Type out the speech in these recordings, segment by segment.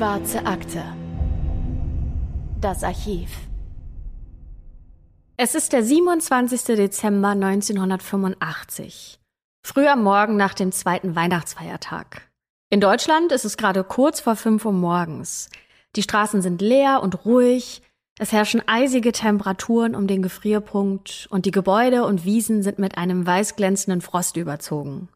Schwarze Akte. Das Archiv. Es ist der 27. Dezember 1985. Früh am Morgen nach dem zweiten Weihnachtsfeiertag. In Deutschland ist es gerade kurz vor 5 Uhr morgens. Die Straßen sind leer und ruhig. Es herrschen eisige Temperaturen um den Gefrierpunkt und die Gebäude und Wiesen sind mit einem weißglänzenden Frost überzogen.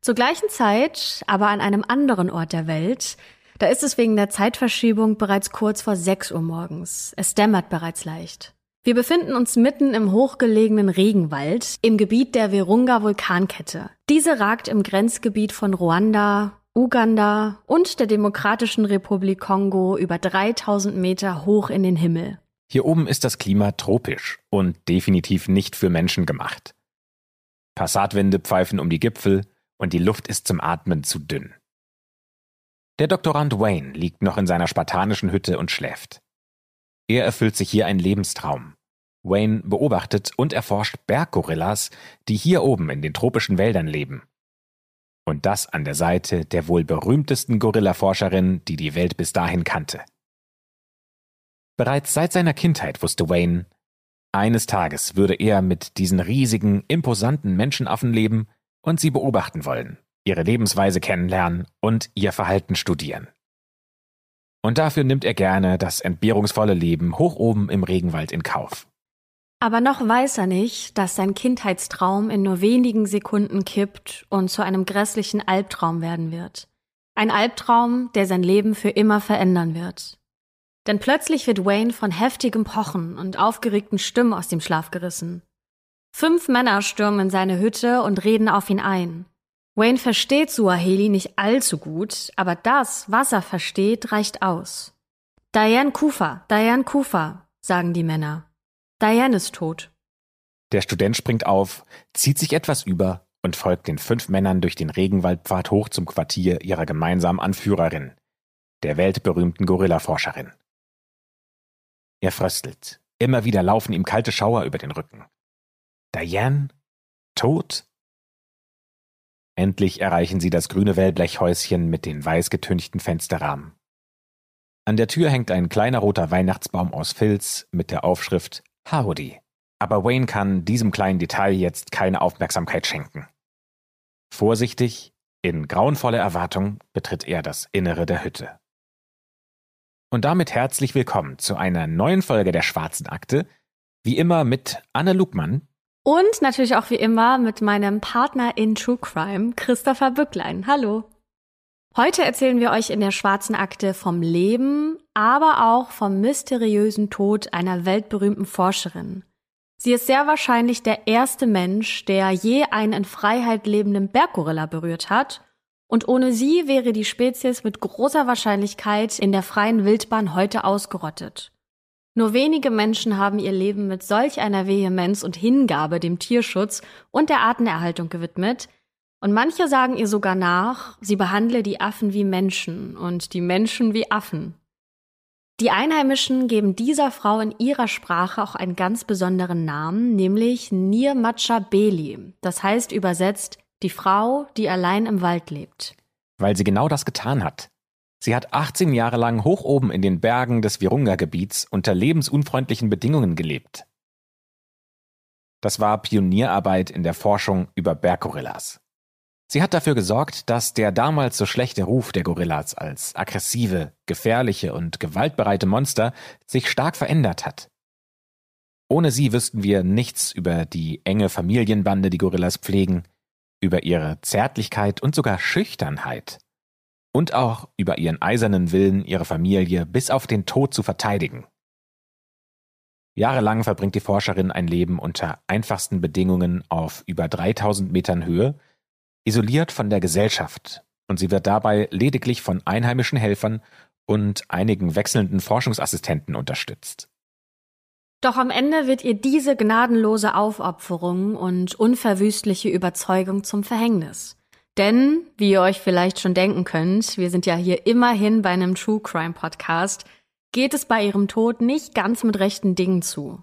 Zur gleichen Zeit, aber an einem anderen Ort der Welt, da ist es wegen der Zeitverschiebung bereits kurz vor 6 Uhr morgens. Es dämmert bereits leicht. Wir befinden uns mitten im hochgelegenen Regenwald im Gebiet der Virunga Vulkankette. Diese ragt im Grenzgebiet von Ruanda, Uganda und der Demokratischen Republik Kongo über 3000 Meter hoch in den Himmel. Hier oben ist das Klima tropisch und definitiv nicht für Menschen gemacht. Passatwinde pfeifen um die Gipfel und die Luft ist zum Atmen zu dünn. Der Doktorand Wayne liegt noch in seiner spartanischen Hütte und schläft. Er erfüllt sich hier einen Lebenstraum. Wayne beobachtet und erforscht Berggorillas, die hier oben in den tropischen Wäldern leben. Und das an der Seite der wohl berühmtesten Gorilla-Forscherin, die die Welt bis dahin kannte. Bereits seit seiner Kindheit wusste Wayne, eines Tages würde er mit diesen riesigen, imposanten Menschenaffen leben und sie beobachten wollen, ihre Lebensweise kennenlernen und ihr Verhalten studieren. Und dafür nimmt er gerne das entbehrungsvolle Leben hoch oben im Regenwald in Kauf. Aber noch weiß er nicht, dass sein Kindheitstraum in nur wenigen Sekunden kippt und zu einem grässlichen Albtraum werden wird. Ein Albtraum, der sein Leben für immer verändern wird. Denn plötzlich wird Wayne von heftigem Pochen und aufgeregten Stimmen aus dem Schlaf gerissen. Fünf Männer stürmen in seine Hütte und reden auf ihn ein. Wayne versteht Suaheli nicht allzu gut, aber das, was er versteht, reicht aus. Diane Kufa, Diane Kufa, sagen die Männer. Diane ist tot. Der Student springt auf, zieht sich etwas über und folgt den fünf Männern durch den Regenwaldpfad hoch zum Quartier ihrer gemeinsamen Anführerin, der weltberühmten Gorilla-Forscherin. Er fröstelt. Immer wieder laufen ihm kalte Schauer über den Rücken. Diane? Tot? Endlich erreichen sie das grüne Wellblechhäuschen mit den weiß getünchten Fensterrahmen. An der Tür hängt ein kleiner roter Weihnachtsbaum aus Filz mit der Aufschrift Howdy. Aber Wayne kann diesem kleinen Detail jetzt keine Aufmerksamkeit schenken. Vorsichtig, in grauenvoller Erwartung, betritt er das Innere der Hütte. Und damit herzlich willkommen zu einer neuen Folge der Schwarzen Akte, wie immer mit Anne Lugmann und natürlich auch wie immer mit meinem Partner in True Crime, Christopher Bücklein. Hallo. Heute erzählen wir euch in der schwarzen Akte vom Leben, aber auch vom mysteriösen Tod einer weltberühmten Forscherin. Sie ist sehr wahrscheinlich der erste Mensch, der je einen in Freiheit lebenden Berggorilla berührt hat. Und ohne sie wäre die Spezies mit großer Wahrscheinlichkeit in der freien Wildbahn heute ausgerottet. Nur wenige Menschen haben ihr Leben mit solch einer Vehemenz und Hingabe dem Tierschutz und der Artenerhaltung gewidmet, und manche sagen ihr sogar nach, sie behandle die Affen wie Menschen und die Menschen wie Affen. Die Einheimischen geben dieser Frau in ihrer Sprache auch einen ganz besonderen Namen, nämlich Nirmacha Beli. Das heißt übersetzt die Frau, die allein im Wald lebt. Weil sie genau das getan hat. Sie hat 18 Jahre lang hoch oben in den Bergen des Virunga-Gebiets unter lebensunfreundlichen Bedingungen gelebt. Das war Pionierarbeit in der Forschung über Berggorillas. Sie hat dafür gesorgt, dass der damals so schlechte Ruf der Gorillas als aggressive, gefährliche und gewaltbereite Monster sich stark verändert hat. Ohne sie wüssten wir nichts über die enge Familienbande, die Gorillas pflegen, über ihre Zärtlichkeit und sogar Schüchternheit und auch über ihren eisernen Willen, ihre Familie bis auf den Tod zu verteidigen. Jahrelang verbringt die Forscherin ein Leben unter einfachsten Bedingungen auf über 3000 Metern Höhe, isoliert von der Gesellschaft, und sie wird dabei lediglich von einheimischen Helfern und einigen wechselnden Forschungsassistenten unterstützt. Doch am Ende wird ihr diese gnadenlose Aufopferung und unverwüstliche Überzeugung zum Verhängnis. Denn, wie ihr euch vielleicht schon denken könnt, wir sind ja hier immerhin bei einem True Crime Podcast, geht es bei ihrem Tod nicht ganz mit rechten Dingen zu.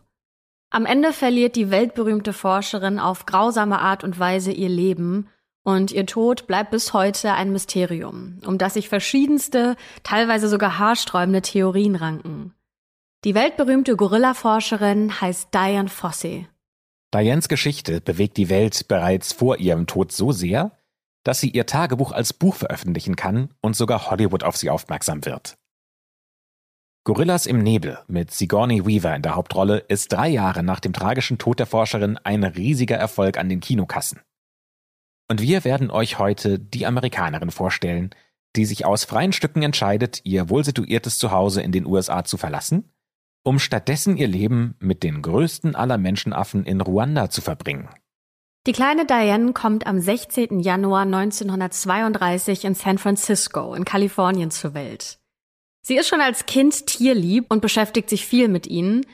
Am Ende verliert die weltberühmte Forscherin auf grausame Art und Weise ihr Leben Und ihr Tod bleibt bis heute ein Mysterium, um das sich verschiedenste, teilweise sogar haarsträubende Theorien ranken. Die weltberühmte Gorilla-Forscherin heißt Diane Fossey. Dianes Geschichte bewegt die Welt bereits vor ihrem Tod so sehr, dass sie ihr Tagebuch als Buch veröffentlichen kann und sogar Hollywood auf sie aufmerksam wird. Gorillas im Nebel mit Sigourney Weaver in der Hauptrolle ist drei Jahre nach dem tragischen Tod der Forscherin ein riesiger Erfolg an den Kinokassen. Und wir werden euch heute die Amerikanerin vorstellen, die sich aus freien Stücken entscheidet, ihr wohlsituiertes Zuhause in den USA zu verlassen um stattdessen ihr Leben mit den größten aller Menschenaffen in Ruanda zu verbringen. Die kleine Diane kommt am 16. Januar 1932 in San Francisco in Kalifornien zur Welt. Sie ist schon als Kind tierlieb und beschäftigt sich viel mit ihnen,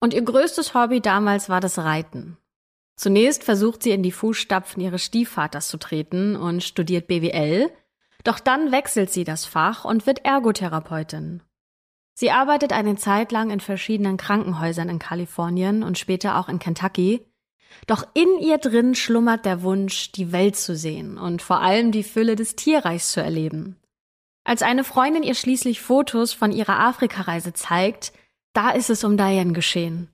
und ihr größtes Hobby damals war das Reiten. Zunächst versucht sie in die Fußstapfen ihres Stiefvaters zu treten und studiert BWL, doch dann wechselt sie das Fach und wird Ergotherapeutin. Sie arbeitet eine Zeit lang in verschiedenen Krankenhäusern in Kalifornien und später auch in Kentucky. Doch in ihr drin schlummert der Wunsch, die Welt zu sehen und vor allem die Fülle des Tierreichs zu erleben. Als eine Freundin ihr schließlich Fotos von ihrer Afrikareise zeigt, da ist es um Diane geschehen.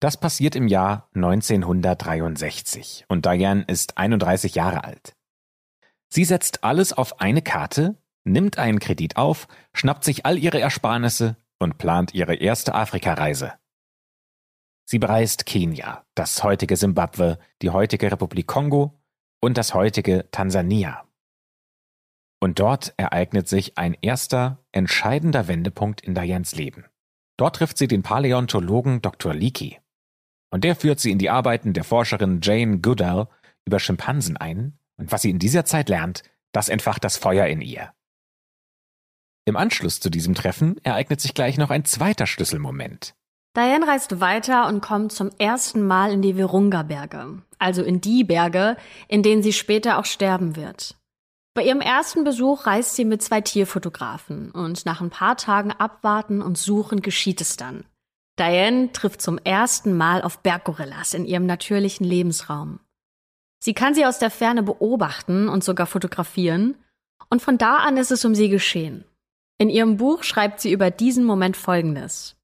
Das passiert im Jahr 1963 und Diane ist 31 Jahre alt. Sie setzt alles auf eine Karte nimmt einen Kredit auf, schnappt sich all ihre Ersparnisse und plant ihre erste Afrikareise. Sie bereist Kenia, das heutige Simbabwe, die heutige Republik Kongo und das heutige Tansania. Und dort ereignet sich ein erster, entscheidender Wendepunkt in Dianes Leben. Dort trifft sie den Paläontologen Dr. Leakey. Und der führt sie in die Arbeiten der Forscherin Jane Goodall über Schimpansen ein. Und was sie in dieser Zeit lernt, das entfacht das Feuer in ihr. Im Anschluss zu diesem Treffen ereignet sich gleich noch ein zweiter Schlüsselmoment. Diane reist weiter und kommt zum ersten Mal in die Virunga-Berge, also in die Berge, in denen sie später auch sterben wird. Bei ihrem ersten Besuch reist sie mit zwei Tierfotografen und nach ein paar Tagen Abwarten und Suchen geschieht es dann. Diane trifft zum ersten Mal auf Berggorillas in ihrem natürlichen Lebensraum. Sie kann sie aus der Ferne beobachten und sogar fotografieren, und von da an ist es um sie geschehen. In ihrem Buch schreibt sie über diesen Moment Folgendes.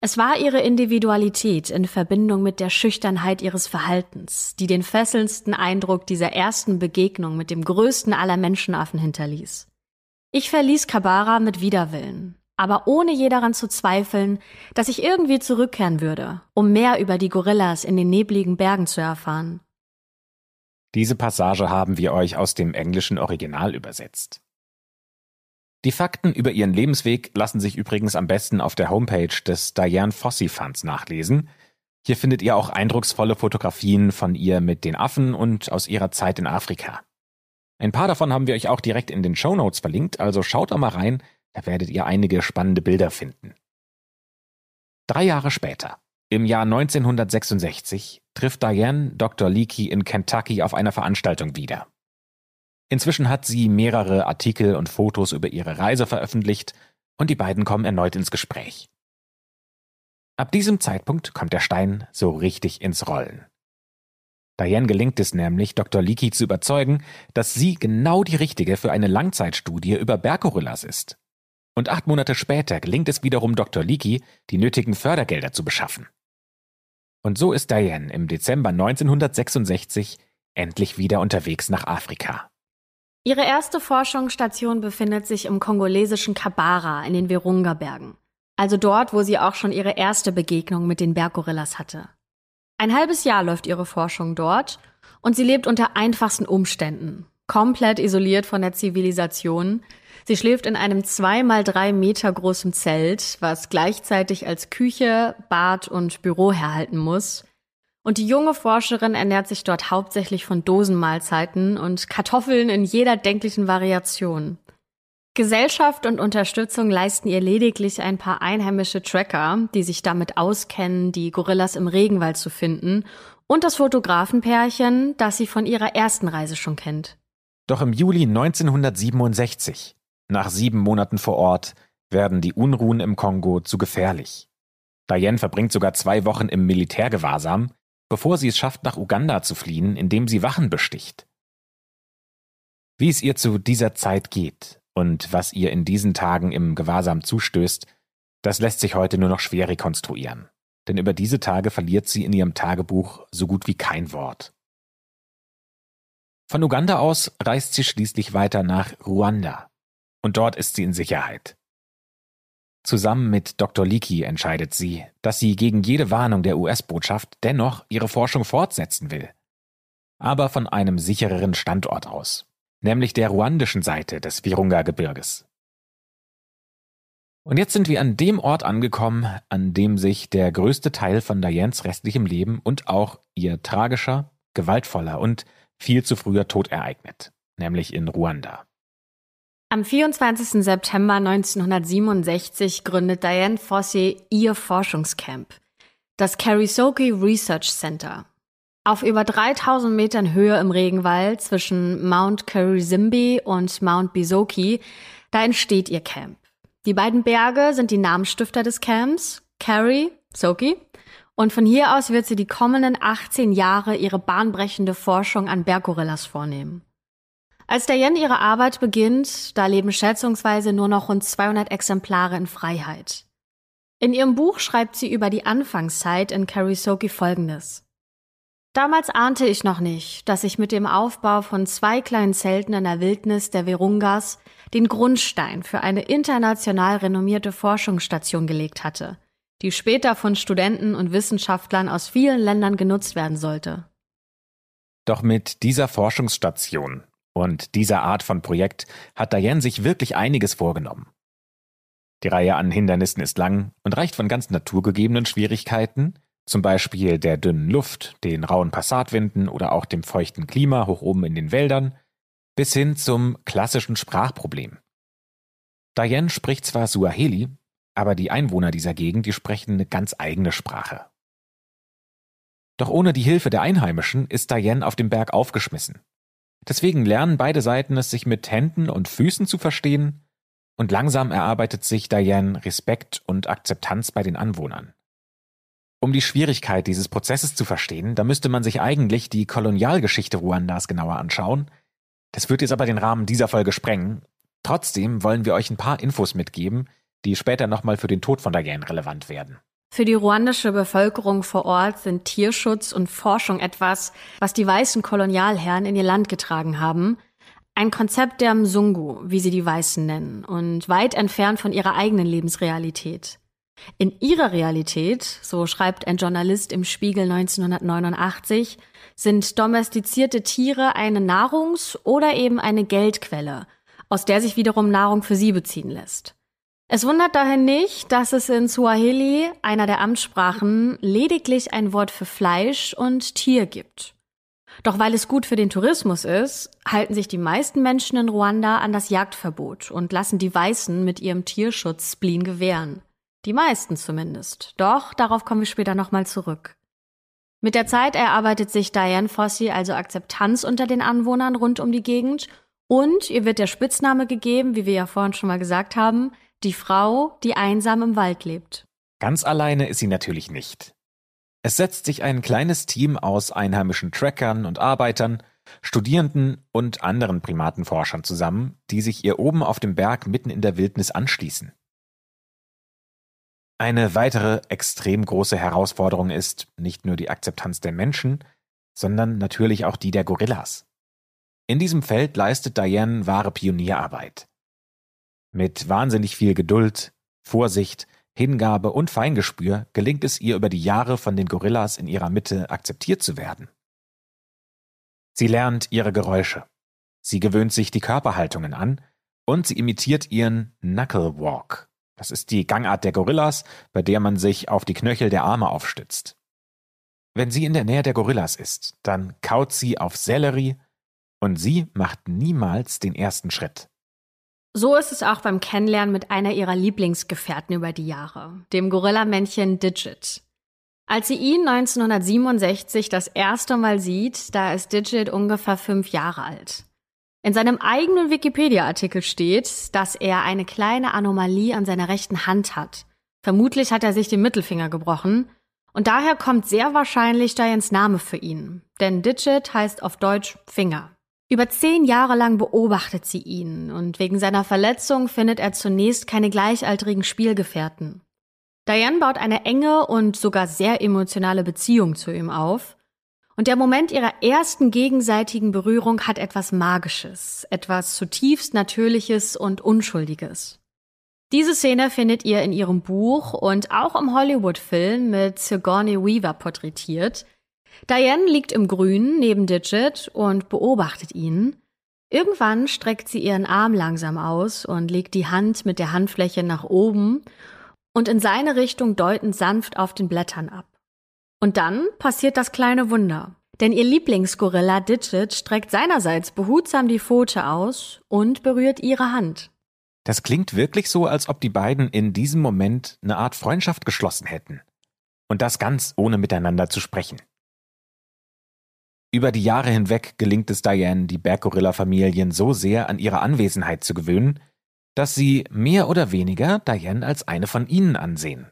Es war ihre Individualität in Verbindung mit der Schüchternheit ihres Verhaltens, die den fesselndsten Eindruck dieser ersten Begegnung mit dem größten aller Menschenaffen hinterließ. Ich verließ Kabara mit Widerwillen, aber ohne je daran zu zweifeln, dass ich irgendwie zurückkehren würde, um mehr über die Gorillas in den nebligen Bergen zu erfahren. Diese Passage haben wir euch aus dem englischen Original übersetzt. Die Fakten über ihren Lebensweg lassen sich übrigens am besten auf der Homepage des Diane Fossey Funds nachlesen. Hier findet ihr auch eindrucksvolle Fotografien von ihr mit den Affen und aus ihrer Zeit in Afrika. Ein paar davon haben wir euch auch direkt in den Show Notes verlinkt, also schaut doch mal rein, da werdet ihr einige spannende Bilder finden. Drei Jahre später, im Jahr 1966, trifft Diane Dr. Leakey in Kentucky auf einer Veranstaltung wieder. Inzwischen hat sie mehrere Artikel und Fotos über ihre Reise veröffentlicht und die beiden kommen erneut ins Gespräch. Ab diesem Zeitpunkt kommt der Stein so richtig ins Rollen. Diane gelingt es nämlich, Dr. Leakey zu überzeugen, dass sie genau die richtige für eine Langzeitstudie über Berggorillas ist. Und acht Monate später gelingt es wiederum Dr. Leakey, die nötigen Fördergelder zu beschaffen. Und so ist Diane im Dezember 1966 endlich wieder unterwegs nach Afrika. Ihre erste Forschungsstation befindet sich im kongolesischen Kabara in den Virunga-Bergen, also dort, wo sie auch schon ihre erste Begegnung mit den Berggorillas hatte. Ein halbes Jahr läuft ihre Forschung dort und sie lebt unter einfachsten Umständen, komplett isoliert von der Zivilisation. Sie schläft in einem zwei mal drei Meter großen Zelt, was gleichzeitig als Küche, Bad und Büro herhalten muss und die junge Forscherin ernährt sich dort hauptsächlich von Dosenmahlzeiten und Kartoffeln in jeder denklichen Variation. Gesellschaft und Unterstützung leisten ihr lediglich ein paar einheimische Tracker, die sich damit auskennen, die Gorillas im Regenwald zu finden, und das Fotografenpärchen, das sie von ihrer ersten Reise schon kennt. Doch im Juli 1967, nach sieben Monaten vor Ort, werden die Unruhen im Kongo zu gefährlich. Diane verbringt sogar zwei Wochen im Militärgewahrsam, bevor sie es schafft, nach Uganda zu fliehen, indem sie Wachen besticht. Wie es ihr zu dieser Zeit geht und was ihr in diesen Tagen im Gewahrsam zustößt, das lässt sich heute nur noch schwer rekonstruieren. Denn über diese Tage verliert sie in ihrem Tagebuch so gut wie kein Wort. Von Uganda aus reist sie schließlich weiter nach Ruanda. Und dort ist sie in Sicherheit. Zusammen mit Dr. Leakey entscheidet sie, dass sie gegen jede Warnung der US-Botschaft dennoch ihre Forschung fortsetzen will. Aber von einem sichereren Standort aus, nämlich der ruandischen Seite des Virunga-Gebirges. Und jetzt sind wir an dem Ort angekommen, an dem sich der größte Teil von Dianes restlichem Leben und auch ihr tragischer, gewaltvoller und viel zu früher Tod ereignet, nämlich in Ruanda. Am 24. September 1967 gründet Diane Fossey ihr Forschungscamp, das Karisoki Research Center. Auf über 3000 Metern Höhe im Regenwald zwischen Mount Karisimbi und Mount Bisoki, da entsteht ihr Camp. Die beiden Berge sind die Namensstifter des Camps, Kari, Soki, und von hier aus wird sie die kommenden 18 Jahre ihre bahnbrechende Forschung an Berggorillas vornehmen. Als Diane ihre Arbeit beginnt, da leben schätzungsweise nur noch rund 200 Exemplare in Freiheit. In ihrem Buch schreibt sie über die Anfangszeit in Karisoki folgendes. Damals ahnte ich noch nicht, dass ich mit dem Aufbau von zwei kleinen Zelten in der Wildnis der Virungas den Grundstein für eine international renommierte Forschungsstation gelegt hatte, die später von Studenten und Wissenschaftlern aus vielen Ländern genutzt werden sollte. Doch mit dieser Forschungsstation und dieser Art von Projekt hat Diane sich wirklich einiges vorgenommen. Die Reihe an Hindernissen ist lang und reicht von ganz naturgegebenen Schwierigkeiten, zum Beispiel der dünnen Luft, den rauen Passatwinden oder auch dem feuchten Klima hoch oben in den Wäldern, bis hin zum klassischen Sprachproblem. Diane spricht zwar Suaheli, aber die Einwohner dieser Gegend, die sprechen eine ganz eigene Sprache. Doch ohne die Hilfe der Einheimischen ist Diane auf dem Berg aufgeschmissen. Deswegen lernen beide Seiten es, sich mit Händen und Füßen zu verstehen, und langsam erarbeitet sich Diane Respekt und Akzeptanz bei den Anwohnern. Um die Schwierigkeit dieses Prozesses zu verstehen, da müsste man sich eigentlich die Kolonialgeschichte Ruandas genauer anschauen. Das wird jetzt aber den Rahmen dieser Folge sprengen. Trotzdem wollen wir euch ein paar Infos mitgeben, die später nochmal für den Tod von Diane relevant werden. Für die ruandische Bevölkerung vor Ort sind Tierschutz und Forschung etwas, was die weißen Kolonialherren in ihr Land getragen haben. Ein Konzept der Mzungu, wie sie die Weißen nennen, und weit entfernt von ihrer eigenen Lebensrealität. In ihrer Realität, so schreibt ein Journalist im Spiegel 1989, sind domestizierte Tiere eine Nahrungs- oder eben eine Geldquelle, aus der sich wiederum Nahrung für sie beziehen lässt. Es wundert daher nicht, dass es in Swahili, einer der Amtssprachen, lediglich ein Wort für Fleisch und Tier gibt. Doch weil es gut für den Tourismus ist, halten sich die meisten Menschen in Ruanda an das Jagdverbot und lassen die Weißen mit ihrem Tierschutz Spleen gewähren. Die meisten zumindest. Doch darauf kommen wir später nochmal zurück. Mit der Zeit erarbeitet sich Diane Fossey also Akzeptanz unter den Anwohnern rund um die Gegend und ihr wird der Spitzname gegeben, wie wir ja vorhin schon mal gesagt haben, die Frau, die einsam im Wald lebt. Ganz alleine ist sie natürlich nicht. Es setzt sich ein kleines Team aus einheimischen Trackern und Arbeitern, Studierenden und anderen Primatenforschern zusammen, die sich ihr oben auf dem Berg mitten in der Wildnis anschließen. Eine weitere extrem große Herausforderung ist nicht nur die Akzeptanz der Menschen, sondern natürlich auch die der Gorillas. In diesem Feld leistet Diane wahre Pionierarbeit. Mit wahnsinnig viel Geduld, Vorsicht, Hingabe und Feingespür gelingt es ihr über die Jahre von den Gorillas in ihrer Mitte akzeptiert zu werden. Sie lernt ihre Geräusche. Sie gewöhnt sich die Körperhaltungen an und sie imitiert ihren Knuckle Walk, das ist die Gangart der Gorillas, bei der man sich auf die Knöchel der Arme aufstützt. Wenn sie in der Nähe der Gorillas ist, dann kaut sie auf Sellerie und sie macht niemals den ersten Schritt. So ist es auch beim Kennenlernen mit einer ihrer Lieblingsgefährten über die Jahre, dem Gorillamännchen Digit. Als sie ihn 1967 das erste Mal sieht, da ist Digit ungefähr fünf Jahre alt. In seinem eigenen Wikipedia-Artikel steht, dass er eine kleine Anomalie an seiner rechten Hand hat. Vermutlich hat er sich den Mittelfinger gebrochen. Und daher kommt sehr wahrscheinlich Dianes Name für ihn. Denn Digit heißt auf Deutsch Finger. Über zehn Jahre lang beobachtet sie ihn und wegen seiner Verletzung findet er zunächst keine gleichaltrigen Spielgefährten. Diane baut eine enge und sogar sehr emotionale Beziehung zu ihm auf. Und der Moment ihrer ersten gegenseitigen Berührung hat etwas Magisches, etwas zutiefst Natürliches und Unschuldiges. Diese Szene findet ihr in ihrem Buch und auch im Hollywood-Film mit Sigourney Weaver porträtiert. Diane liegt im Grün neben Digit und beobachtet ihn. Irgendwann streckt sie ihren Arm langsam aus und legt die Hand mit der Handfläche nach oben und in seine Richtung deutend sanft auf den Blättern ab. Und dann passiert das kleine Wunder. Denn ihr Lieblingsgorilla Digit streckt seinerseits behutsam die Pfote aus und berührt ihre Hand. Das klingt wirklich so, als ob die beiden in diesem Moment eine Art Freundschaft geschlossen hätten. Und das ganz ohne miteinander zu sprechen. Über die Jahre hinweg gelingt es Diane, die Berggorilla-Familien so sehr an ihre Anwesenheit zu gewöhnen, dass sie mehr oder weniger Diane als eine von ihnen ansehen.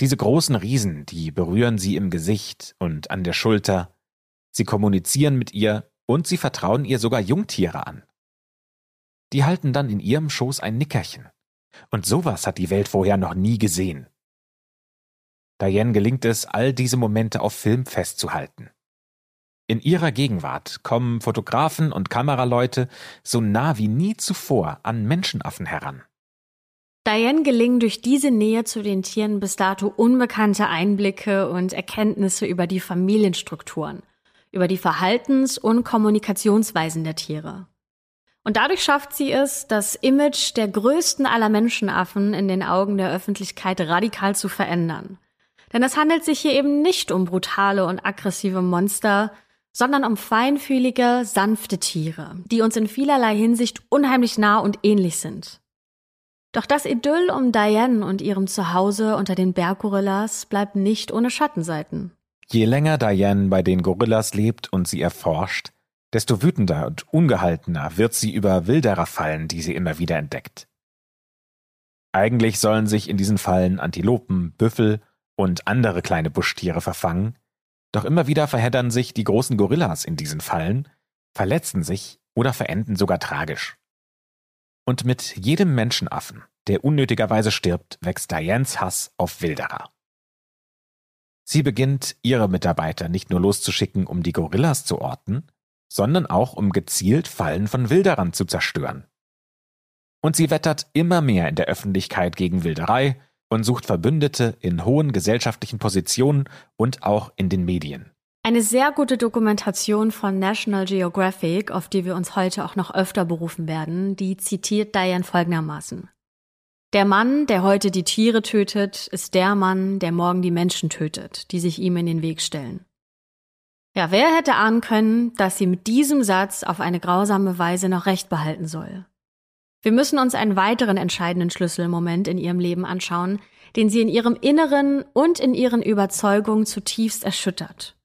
Diese großen Riesen, die berühren sie im Gesicht und an der Schulter, sie kommunizieren mit ihr und sie vertrauen ihr sogar Jungtiere an. Die halten dann in ihrem Schoß ein Nickerchen. Und sowas hat die Welt vorher noch nie gesehen. Diane gelingt es, all diese Momente auf Film festzuhalten. In ihrer Gegenwart kommen Fotografen und Kameraleute so nah wie nie zuvor an Menschenaffen heran. Diane gelingen durch diese Nähe zu den Tieren bis dato unbekannte Einblicke und Erkenntnisse über die Familienstrukturen, über die Verhaltens- und Kommunikationsweisen der Tiere. Und dadurch schafft sie es, das Image der größten aller Menschenaffen in den Augen der Öffentlichkeit radikal zu verändern. Denn es handelt sich hier eben nicht um brutale und aggressive Monster, sondern um feinfühlige, sanfte Tiere, die uns in vielerlei Hinsicht unheimlich nah und ähnlich sind. Doch das Idyll um Diane und ihrem Zuhause unter den Berggorillas bleibt nicht ohne Schattenseiten. Je länger Diane bei den Gorillas lebt und sie erforscht, desto wütender und ungehaltener wird sie über Wilderer fallen, die sie immer wieder entdeckt. Eigentlich sollen sich in diesen Fallen Antilopen, Büffel und andere kleine Buschtiere verfangen, doch immer wieder verheddern sich die großen Gorillas in diesen Fallen, verletzen sich oder verenden sogar tragisch. Und mit jedem Menschenaffen, der unnötigerweise stirbt, wächst Dianes Hass auf Wilderer. Sie beginnt, ihre Mitarbeiter nicht nur loszuschicken, um die Gorillas zu orten, sondern auch um gezielt Fallen von Wilderern zu zerstören. Und sie wettert immer mehr in der Öffentlichkeit gegen Wilderei und sucht Verbündete in hohen gesellschaftlichen Positionen und auch in den Medien. Eine sehr gute Dokumentation von National Geographic, auf die wir uns heute auch noch öfter berufen werden, die zitiert Diane folgendermaßen. Der Mann, der heute die Tiere tötet, ist der Mann, der morgen die Menschen tötet, die sich ihm in den Weg stellen. Ja, wer hätte ahnen können, dass sie mit diesem Satz auf eine grausame Weise noch Recht behalten soll? Wir müssen uns einen weiteren entscheidenden Schlüsselmoment in ihrem Leben anschauen, den sie in ihrem Inneren und in ihren Überzeugungen zutiefst erschüttert.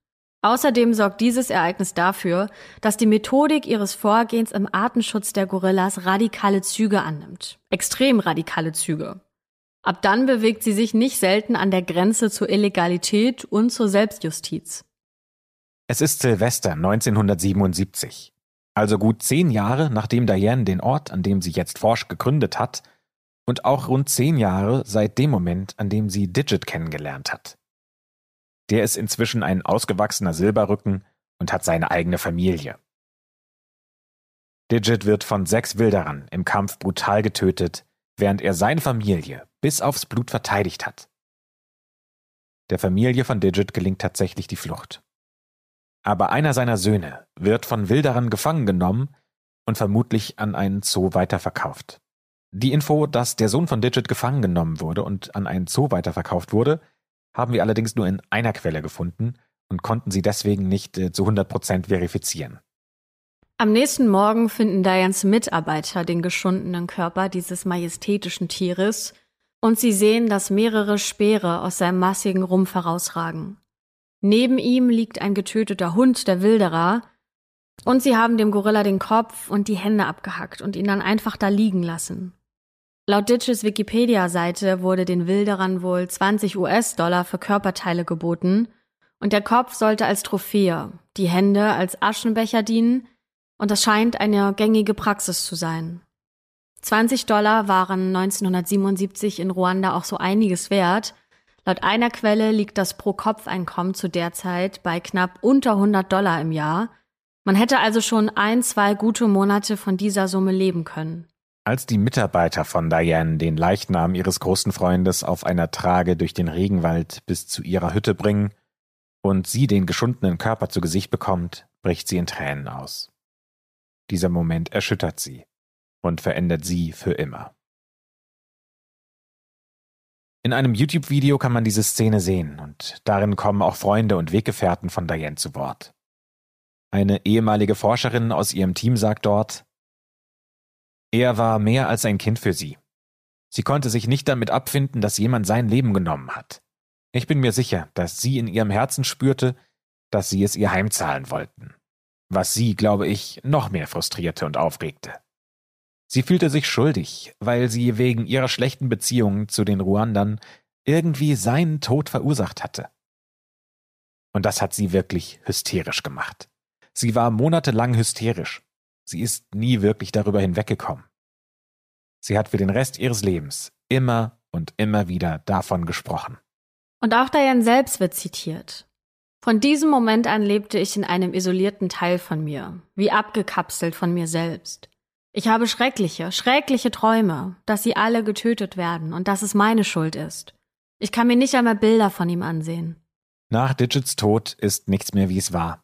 Außerdem sorgt dieses Ereignis dafür, dass die Methodik ihres Vorgehens im Artenschutz der Gorillas radikale Züge annimmt. Extrem radikale Züge. Ab dann bewegt sie sich nicht selten an der Grenze zur Illegalität und zur Selbstjustiz. Es ist Silvester 1977, also gut zehn Jahre nachdem Diane den Ort, an dem sie jetzt forscht, gegründet hat, und auch rund zehn Jahre seit dem Moment, an dem sie Digit kennengelernt hat. Der ist inzwischen ein ausgewachsener Silberrücken und hat seine eigene Familie. Digit wird von sechs Wilderern im Kampf brutal getötet, während er seine Familie bis aufs Blut verteidigt hat. Der Familie von Digit gelingt tatsächlich die Flucht. Aber einer seiner Söhne wird von Wilderern gefangen genommen und vermutlich an einen Zoo weiterverkauft. Die Info, dass der Sohn von Digit gefangen genommen wurde und an einen Zoo weiterverkauft wurde, haben wir allerdings nur in einer Quelle gefunden und konnten sie deswegen nicht äh, zu 100 Prozent verifizieren. Am nächsten Morgen finden Dianes Mitarbeiter den geschundenen Körper dieses majestätischen Tieres und sie sehen, dass mehrere Speere aus seinem massigen Rumpf herausragen. Neben ihm liegt ein getöteter Hund der Wilderer, und sie haben dem Gorilla den Kopf und die Hände abgehackt und ihn dann einfach da liegen lassen. Laut Ditches Wikipedia-Seite wurde den Wilderern wohl 20 US-Dollar für Körperteile geboten und der Kopf sollte als Trophäe, die Hände als Aschenbecher dienen, Und das scheint eine gängige Praxis zu sein. 20 Dollar waren 1977 in Ruanda auch so einiges wert. Laut einer Quelle liegt das Pro-Kopf-Einkommen zu der Zeit bei knapp unter 100 Dollar im Jahr. Man hätte also schon ein, zwei gute Monate von dieser Summe leben können. Als die Mitarbeiter von Diane den Leichnam ihres großen Freundes auf einer Trage durch den Regenwald bis zu ihrer Hütte bringen und sie den geschundenen Körper zu Gesicht bekommt, bricht sie in Tränen aus. Dieser Moment erschüttert sie und verändert sie für immer. In einem YouTube-Video kann man diese Szene sehen und darin kommen auch Freunde und Weggefährten von Diane zu Wort. Eine ehemalige Forscherin aus ihrem Team sagt dort, er war mehr als ein Kind für sie. Sie konnte sich nicht damit abfinden, dass jemand sein Leben genommen hat. Ich bin mir sicher, dass sie in ihrem Herzen spürte, dass sie es ihr heimzahlen wollten. Was sie, glaube ich, noch mehr frustrierte und aufregte. Sie fühlte sich schuldig, weil sie wegen ihrer schlechten Beziehungen zu den Ruandern irgendwie seinen Tod verursacht hatte. Und das hat sie wirklich hysterisch gemacht. Sie war monatelang hysterisch, Sie ist nie wirklich darüber hinweggekommen. Sie hat für den Rest ihres Lebens immer und immer wieder davon gesprochen. Und auch Diane selbst wird zitiert. Von diesem Moment an lebte ich in einem isolierten Teil von mir, wie abgekapselt von mir selbst. Ich habe schreckliche, schreckliche Träume, dass sie alle getötet werden und dass es meine Schuld ist. Ich kann mir nicht einmal Bilder von ihm ansehen. Nach Digits Tod ist nichts mehr, wie es war.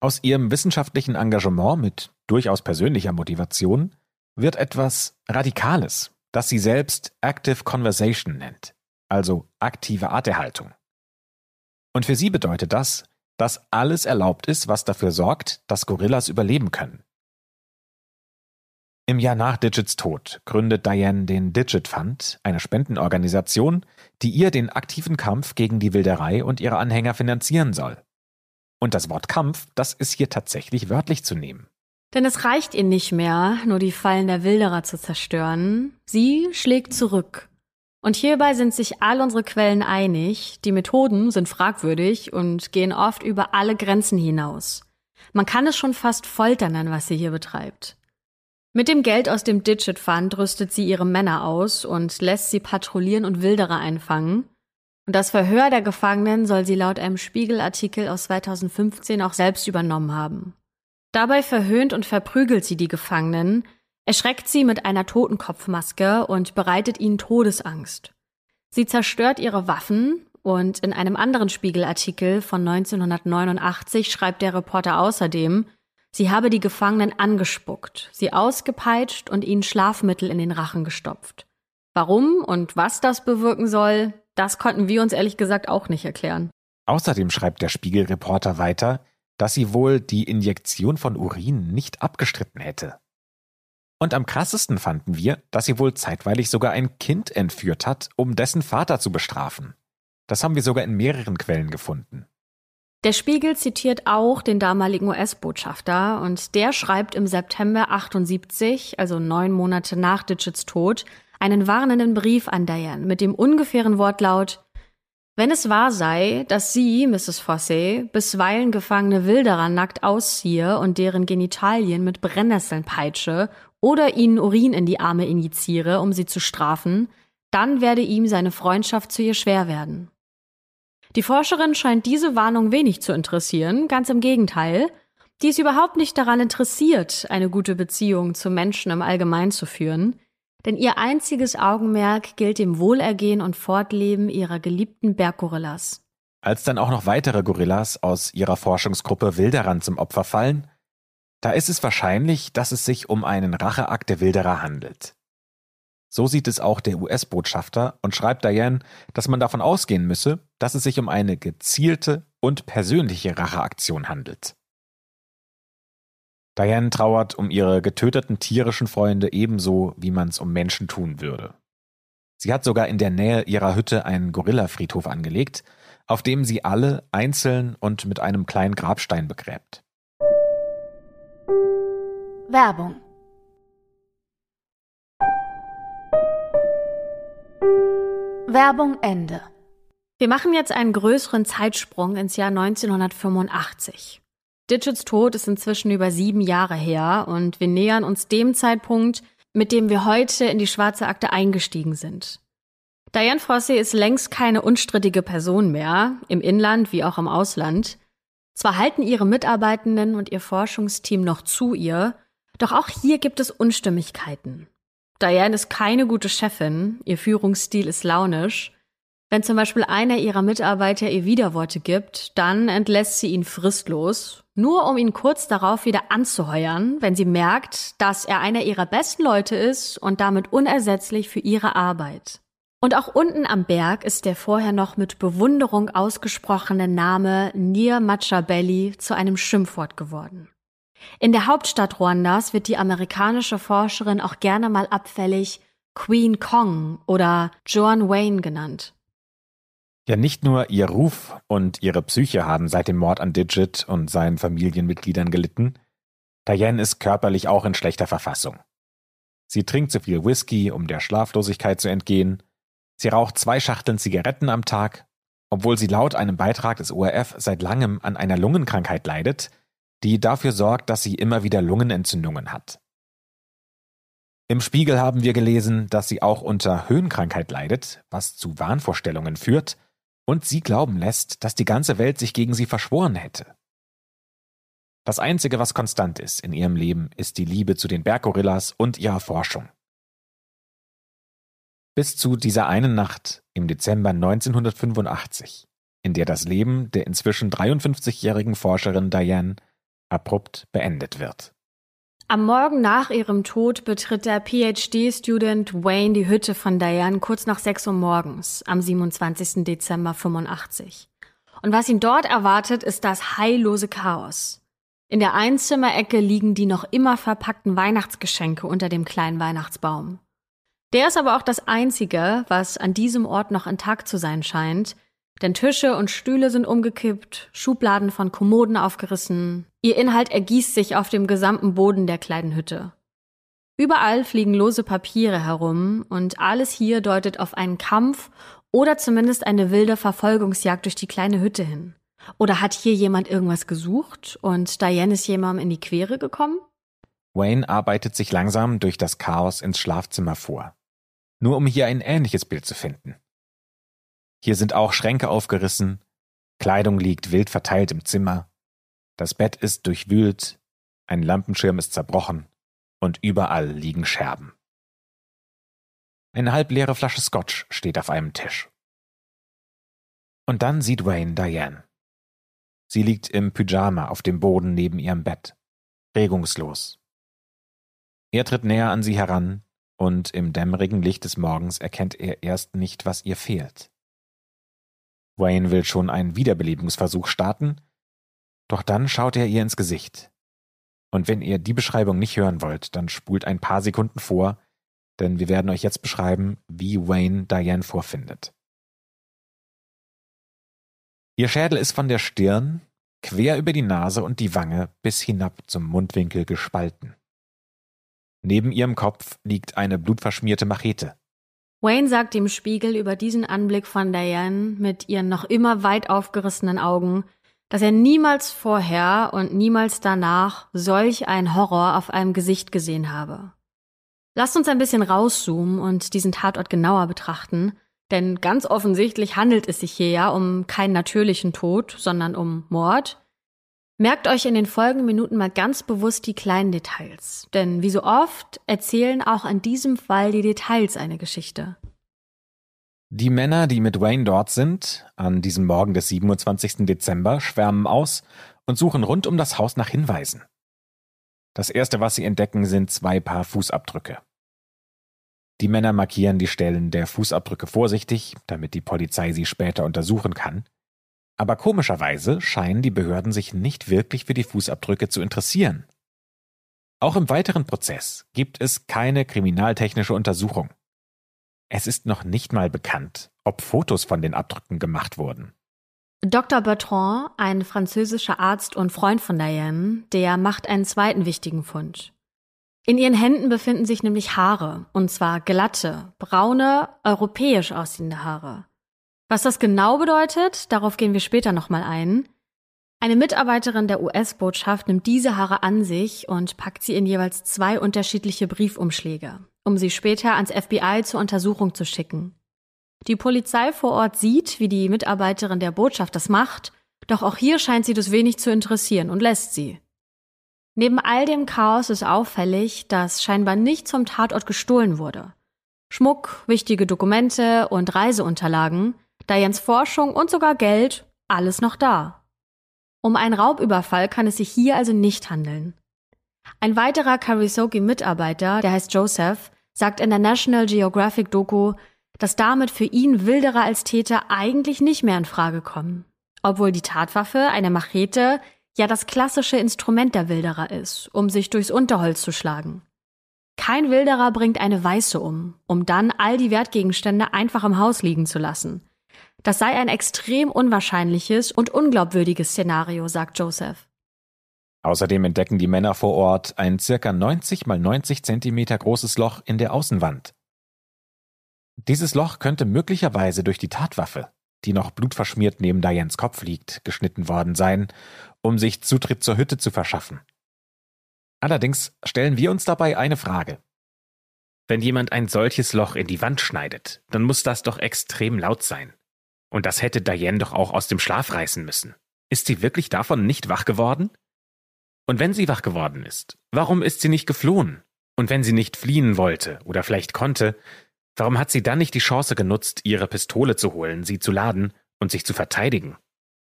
Aus ihrem wissenschaftlichen Engagement mit durchaus persönlicher Motivation wird etwas Radikales, das sie selbst Active Conversation nennt, also aktive Arterhaltung. Und für sie bedeutet das, dass alles erlaubt ist, was dafür sorgt, dass Gorillas überleben können. Im Jahr nach Digits Tod gründet Diane den Digit Fund, eine Spendenorganisation, die ihr den aktiven Kampf gegen die Wilderei und ihre Anhänger finanzieren soll. Und das Wort Kampf, das ist hier tatsächlich wörtlich zu nehmen. Denn es reicht ihr nicht mehr, nur die Fallen der Wilderer zu zerstören. Sie schlägt zurück. Und hierbei sind sich all unsere Quellen einig, die Methoden sind fragwürdig und gehen oft über alle Grenzen hinaus. Man kann es schon fast Folter nennen, was sie hier betreibt. Mit dem Geld aus dem Digit Fund rüstet sie ihre Männer aus und lässt sie patrouillieren und Wilderer einfangen. Und das Verhör der Gefangenen soll sie laut einem Spiegelartikel aus 2015 auch selbst übernommen haben. Dabei verhöhnt und verprügelt sie die Gefangenen, erschreckt sie mit einer Totenkopfmaske und bereitet ihnen Todesangst. Sie zerstört ihre Waffen und in einem anderen Spiegelartikel von 1989 schreibt der Reporter außerdem, sie habe die Gefangenen angespuckt, sie ausgepeitscht und ihnen Schlafmittel in den Rachen gestopft. Warum und was das bewirken soll, das konnten wir uns ehrlich gesagt auch nicht erklären. Außerdem schreibt der Spiegelreporter weiter, dass sie wohl die Injektion von Urin nicht abgestritten hätte. Und am krassesten fanden wir, dass sie wohl zeitweilig sogar ein Kind entführt hat, um dessen Vater zu bestrafen. Das haben wir sogar in mehreren Quellen gefunden. Der Spiegel zitiert auch den damaligen US-Botschafter und der schreibt im September 78, also neun Monate nach Digits Tod, einen warnenden Brief an Diane mit dem ungefähren Wortlaut Wenn es wahr sei, dass sie, Mrs. Fossey, bisweilen gefangene Wilderer nackt ausziehe und deren Genitalien mit Brennnesseln peitsche oder ihnen Urin in die Arme injiziere, um sie zu strafen, dann werde ihm seine Freundschaft zu ihr schwer werden. Die Forscherin scheint diese Warnung wenig zu interessieren, ganz im Gegenteil. Die ist überhaupt nicht daran interessiert, eine gute Beziehung zu Menschen im Allgemeinen zu führen denn ihr einziges Augenmerk gilt dem Wohlergehen und Fortleben ihrer geliebten Berggorillas. Als dann auch noch weitere Gorillas aus ihrer Forschungsgruppe Wilderern zum Opfer fallen, da ist es wahrscheinlich, dass es sich um einen Racheakt der Wilderer handelt. So sieht es auch der US-Botschafter und schreibt Diane, dass man davon ausgehen müsse, dass es sich um eine gezielte und persönliche Racheaktion handelt. Diane trauert um ihre getöteten tierischen Freunde ebenso, wie man es um Menschen tun würde. Sie hat sogar in der Nähe ihrer Hütte einen Gorillafriedhof angelegt, auf dem sie alle einzeln und mit einem kleinen Grabstein begräbt. Werbung Werbung Ende. Wir machen jetzt einen größeren Zeitsprung ins Jahr 1985. Digits Tod ist inzwischen über sieben Jahre her und wir nähern uns dem Zeitpunkt, mit dem wir heute in die schwarze Akte eingestiegen sind. Diane Fossey ist längst keine unstrittige Person mehr, im Inland wie auch im Ausland. Zwar halten ihre Mitarbeitenden und ihr Forschungsteam noch zu ihr, doch auch hier gibt es Unstimmigkeiten. Diane ist keine gute Chefin, ihr Führungsstil ist launisch wenn zum Beispiel einer ihrer Mitarbeiter ihr Widerworte gibt, dann entlässt sie ihn fristlos, nur um ihn kurz darauf wieder anzuheuern, wenn sie merkt, dass er einer ihrer besten Leute ist und damit unersetzlich für ihre Arbeit. Und auch unten am Berg ist der vorher noch mit Bewunderung ausgesprochene Name Nir Machabelli zu einem Schimpfwort geworden. In der Hauptstadt Ruandas wird die amerikanische Forscherin auch gerne mal abfällig Queen Kong oder Joan Wayne genannt. Ja, nicht nur ihr Ruf und ihre Psyche haben seit dem Mord an Digit und seinen Familienmitgliedern gelitten. Diane ist körperlich auch in schlechter Verfassung. Sie trinkt zu viel Whisky, um der Schlaflosigkeit zu entgehen. Sie raucht zwei Schachteln Zigaretten am Tag, obwohl sie laut einem Beitrag des ORF seit langem an einer Lungenkrankheit leidet, die dafür sorgt, dass sie immer wieder Lungenentzündungen hat. Im Spiegel haben wir gelesen, dass sie auch unter Höhenkrankheit leidet, was zu Wahnvorstellungen führt und sie glauben lässt, dass die ganze Welt sich gegen sie verschworen hätte. Das Einzige, was konstant ist in ihrem Leben, ist die Liebe zu den Berggorillas und ihrer Forschung. Bis zu dieser einen Nacht im Dezember 1985, in der das Leben der inzwischen 53-jährigen Forscherin Diane abrupt beendet wird. Am Morgen nach ihrem Tod betritt der PhD-Student Wayne die Hütte von Diane kurz nach 6 Uhr morgens am 27. Dezember 85. Und was ihn dort erwartet, ist das heillose Chaos. In der Einzimmerecke liegen die noch immer verpackten Weihnachtsgeschenke unter dem kleinen Weihnachtsbaum. Der ist aber auch das einzige, was an diesem Ort noch intakt zu sein scheint, denn Tische und Stühle sind umgekippt, Schubladen von Kommoden aufgerissen. Ihr Inhalt ergießt sich auf dem gesamten Boden der kleinen Hütte. Überall fliegen lose Papiere herum und alles hier deutet auf einen Kampf oder zumindest eine wilde Verfolgungsjagd durch die kleine Hütte hin. Oder hat hier jemand irgendwas gesucht und Diane ist jemandem in die Quere gekommen? Wayne arbeitet sich langsam durch das Chaos ins Schlafzimmer vor. Nur um hier ein ähnliches Bild zu finden. Hier sind auch Schränke aufgerissen, Kleidung liegt wild verteilt im Zimmer, das Bett ist durchwühlt, ein Lampenschirm ist zerbrochen und überall liegen Scherben. Eine halbleere Flasche Scotch steht auf einem Tisch. Und dann sieht Wayne Diane. Sie liegt im Pyjama auf dem Boden neben ihrem Bett, regungslos. Er tritt näher an sie heran, und im dämmerigen Licht des Morgens erkennt er erst nicht, was ihr fehlt. Wayne will schon einen Wiederbelebungsversuch starten, doch dann schaut er ihr ins Gesicht. Und wenn ihr die Beschreibung nicht hören wollt, dann spult ein paar Sekunden vor, denn wir werden euch jetzt beschreiben, wie Wayne Diane vorfindet. Ihr Schädel ist von der Stirn, quer über die Nase und die Wange bis hinab zum Mundwinkel gespalten. Neben ihrem Kopf liegt eine blutverschmierte Machete. Wayne sagt dem Spiegel über diesen Anblick von Diane mit ihren noch immer weit aufgerissenen Augen, dass er niemals vorher und niemals danach solch ein Horror auf einem Gesicht gesehen habe. Lasst uns ein bisschen rauszoomen und diesen Tatort genauer betrachten, denn ganz offensichtlich handelt es sich hier ja um keinen natürlichen Tod, sondern um Mord, Merkt euch in den folgenden Minuten mal ganz bewusst die kleinen Details, denn wie so oft erzählen auch in diesem Fall die Details eine Geschichte. Die Männer, die mit Wayne dort sind, an diesem Morgen des 27. Dezember, schwärmen aus und suchen rund um das Haus nach Hinweisen. Das erste, was sie entdecken, sind zwei Paar Fußabdrücke. Die Männer markieren die Stellen der Fußabdrücke vorsichtig, damit die Polizei sie später untersuchen kann. Aber komischerweise scheinen die Behörden sich nicht wirklich für die Fußabdrücke zu interessieren. Auch im weiteren Prozess gibt es keine kriminaltechnische Untersuchung. Es ist noch nicht mal bekannt, ob Fotos von den Abdrücken gemacht wurden. Dr. Bertrand, ein französischer Arzt und Freund von Diane, der macht einen zweiten wichtigen Fund. In ihren Händen befinden sich nämlich Haare, und zwar glatte, braune, europäisch aussehende Haare. Was das genau bedeutet, darauf gehen wir später nochmal ein. Eine Mitarbeiterin der US-Botschaft nimmt diese Haare an sich und packt sie in jeweils zwei unterschiedliche Briefumschläge, um sie später ans FBI zur Untersuchung zu schicken. Die Polizei vor Ort sieht, wie die Mitarbeiterin der Botschaft das macht, doch auch hier scheint sie das wenig zu interessieren und lässt sie. Neben all dem Chaos ist auffällig, dass scheinbar nicht zum Tatort gestohlen wurde. Schmuck, wichtige Dokumente und Reiseunterlagen, Dianes Forschung und sogar Geld, alles noch da. Um einen Raubüberfall kann es sich hier also nicht handeln. Ein weiterer Karisoki-Mitarbeiter, der heißt Joseph, sagt in der National Geographic Doku, dass damit für ihn Wilderer als Täter eigentlich nicht mehr in Frage kommen. Obwohl die Tatwaffe, eine Machete, ja das klassische Instrument der Wilderer ist, um sich durchs Unterholz zu schlagen. Kein Wilderer bringt eine Weiße um, um dann all die Wertgegenstände einfach im Haus liegen zu lassen. Das sei ein extrem unwahrscheinliches und unglaubwürdiges Szenario, sagt Joseph. Außerdem entdecken die Männer vor Ort ein circa 90 mal 90 Zentimeter großes Loch in der Außenwand. Dieses Loch könnte möglicherweise durch die Tatwaffe, die noch blutverschmiert neben Dianes Kopf liegt, geschnitten worden sein, um sich Zutritt zur Hütte zu verschaffen. Allerdings stellen wir uns dabei eine Frage. Wenn jemand ein solches Loch in die Wand schneidet, dann muss das doch extrem laut sein. Und das hätte Diane doch auch aus dem Schlaf reißen müssen. Ist sie wirklich davon nicht wach geworden? Und wenn sie wach geworden ist, warum ist sie nicht geflohen? Und wenn sie nicht fliehen wollte oder vielleicht konnte, warum hat sie dann nicht die Chance genutzt, ihre Pistole zu holen, sie zu laden und sich zu verteidigen?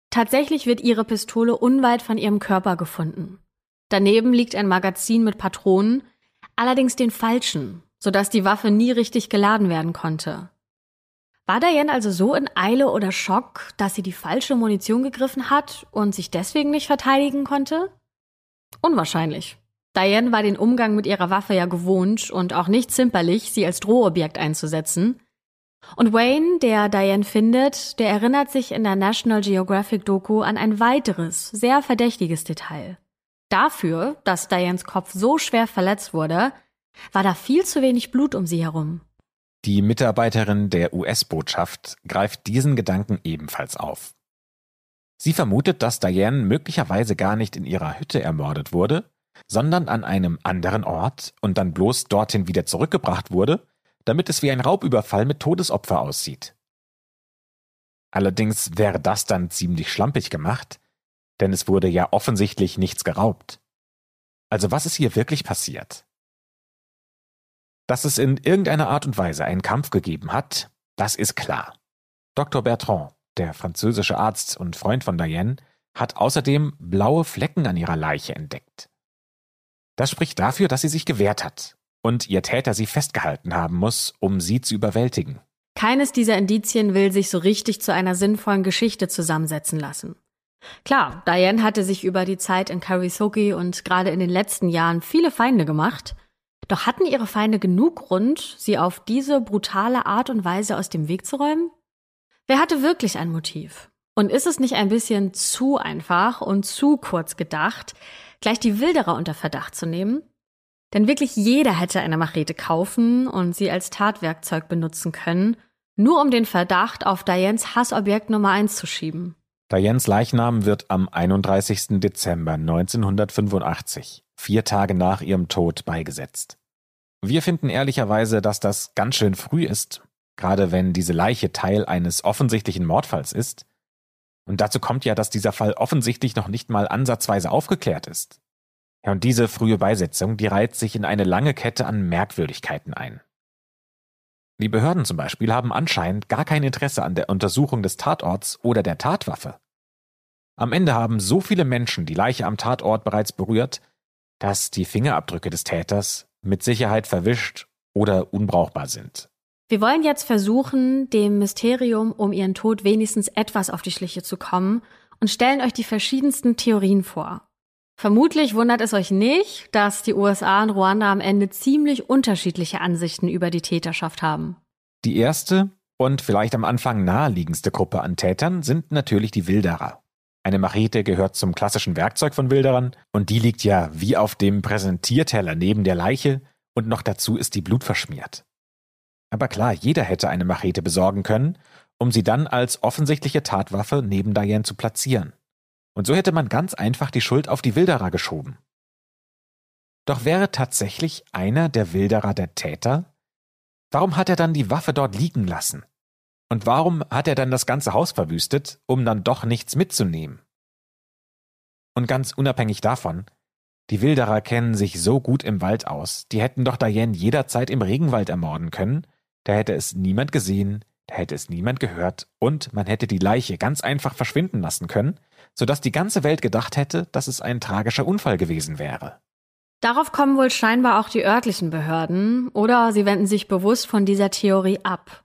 Tatsächlich wird ihre Pistole unweit von ihrem Körper gefunden. Daneben liegt ein Magazin mit Patronen, allerdings den falschen, sodass die Waffe nie richtig geladen werden konnte. War Diane also so in Eile oder Schock, dass sie die falsche Munition gegriffen hat und sich deswegen nicht verteidigen konnte? Unwahrscheinlich. Diane war den Umgang mit ihrer Waffe ja gewohnt und auch nicht zimperlich, sie als Drohobjekt einzusetzen. Und Wayne, der Diane findet, der erinnert sich in der National Geographic Doku an ein weiteres, sehr verdächtiges Detail. Dafür, dass Dianes Kopf so schwer verletzt wurde, war da viel zu wenig Blut um sie herum. Die Mitarbeiterin der US-Botschaft greift diesen Gedanken ebenfalls auf. Sie vermutet, dass Diane möglicherweise gar nicht in ihrer Hütte ermordet wurde, sondern an einem anderen Ort und dann bloß dorthin wieder zurückgebracht wurde, damit es wie ein Raubüberfall mit Todesopfer aussieht. Allerdings wäre das dann ziemlich schlampig gemacht, denn es wurde ja offensichtlich nichts geraubt. Also was ist hier wirklich passiert? Dass es in irgendeiner Art und Weise einen Kampf gegeben hat, das ist klar. Dr. Bertrand, der französische Arzt und Freund von Diane, hat außerdem blaue Flecken an ihrer Leiche entdeckt. Das spricht dafür, dass sie sich gewehrt hat und ihr Täter sie festgehalten haben muss, um sie zu überwältigen. Keines dieser Indizien will sich so richtig zu einer sinnvollen Geschichte zusammensetzen lassen. Klar, Diane hatte sich über die Zeit in Karisoki und gerade in den letzten Jahren viele Feinde gemacht, doch hatten ihre Feinde genug Grund, sie auf diese brutale Art und Weise aus dem Weg zu räumen? Wer hatte wirklich ein Motiv? Und ist es nicht ein bisschen zu einfach und zu kurz gedacht, gleich die Wilderer unter Verdacht zu nehmen? Denn wirklich jeder hätte eine Machete kaufen und sie als Tatwerkzeug benutzen können, nur um den Verdacht auf Dianes Hassobjekt Nummer eins zu schieben. Dianes Leichnam wird am 31. Dezember 1985 vier Tage nach ihrem Tod beigesetzt. Wir finden ehrlicherweise, dass das ganz schön früh ist, gerade wenn diese Leiche Teil eines offensichtlichen Mordfalls ist. Und dazu kommt ja, dass dieser Fall offensichtlich noch nicht mal ansatzweise aufgeklärt ist. Ja, und diese frühe Beisetzung, die reiht sich in eine lange Kette an Merkwürdigkeiten ein. Die Behörden zum Beispiel haben anscheinend gar kein Interesse an der Untersuchung des Tatorts oder der Tatwaffe. Am Ende haben so viele Menschen die Leiche am Tatort bereits berührt, dass die Fingerabdrücke des Täters mit Sicherheit verwischt oder unbrauchbar sind. Wir wollen jetzt versuchen, dem Mysterium um ihren Tod wenigstens etwas auf die Schliche zu kommen und stellen euch die verschiedensten Theorien vor. Vermutlich wundert es euch nicht, dass die USA und Ruanda am Ende ziemlich unterschiedliche Ansichten über die Täterschaft haben. Die erste und vielleicht am Anfang naheliegendste Gruppe an Tätern sind natürlich die Wilderer. Eine Machete gehört zum klassischen Werkzeug von Wilderern und die liegt ja wie auf dem Präsentierteller neben der Leiche und noch dazu ist die Blut verschmiert. Aber klar, jeder hätte eine Machete besorgen können, um sie dann als offensichtliche Tatwaffe neben Diane zu platzieren. Und so hätte man ganz einfach die Schuld auf die Wilderer geschoben. Doch wäre tatsächlich einer der Wilderer der Täter? Warum hat er dann die Waffe dort liegen lassen? Und warum hat er dann das ganze Haus verwüstet, um dann doch nichts mitzunehmen? Und ganz unabhängig davon, die Wilderer kennen sich so gut im Wald aus, die hätten doch Diane jederzeit im Regenwald ermorden können, da hätte es niemand gesehen, da hätte es niemand gehört und man hätte die Leiche ganz einfach verschwinden lassen können, sodass die ganze Welt gedacht hätte, dass es ein tragischer Unfall gewesen wäre. Darauf kommen wohl scheinbar auch die örtlichen Behörden, oder sie wenden sich bewusst von dieser Theorie ab.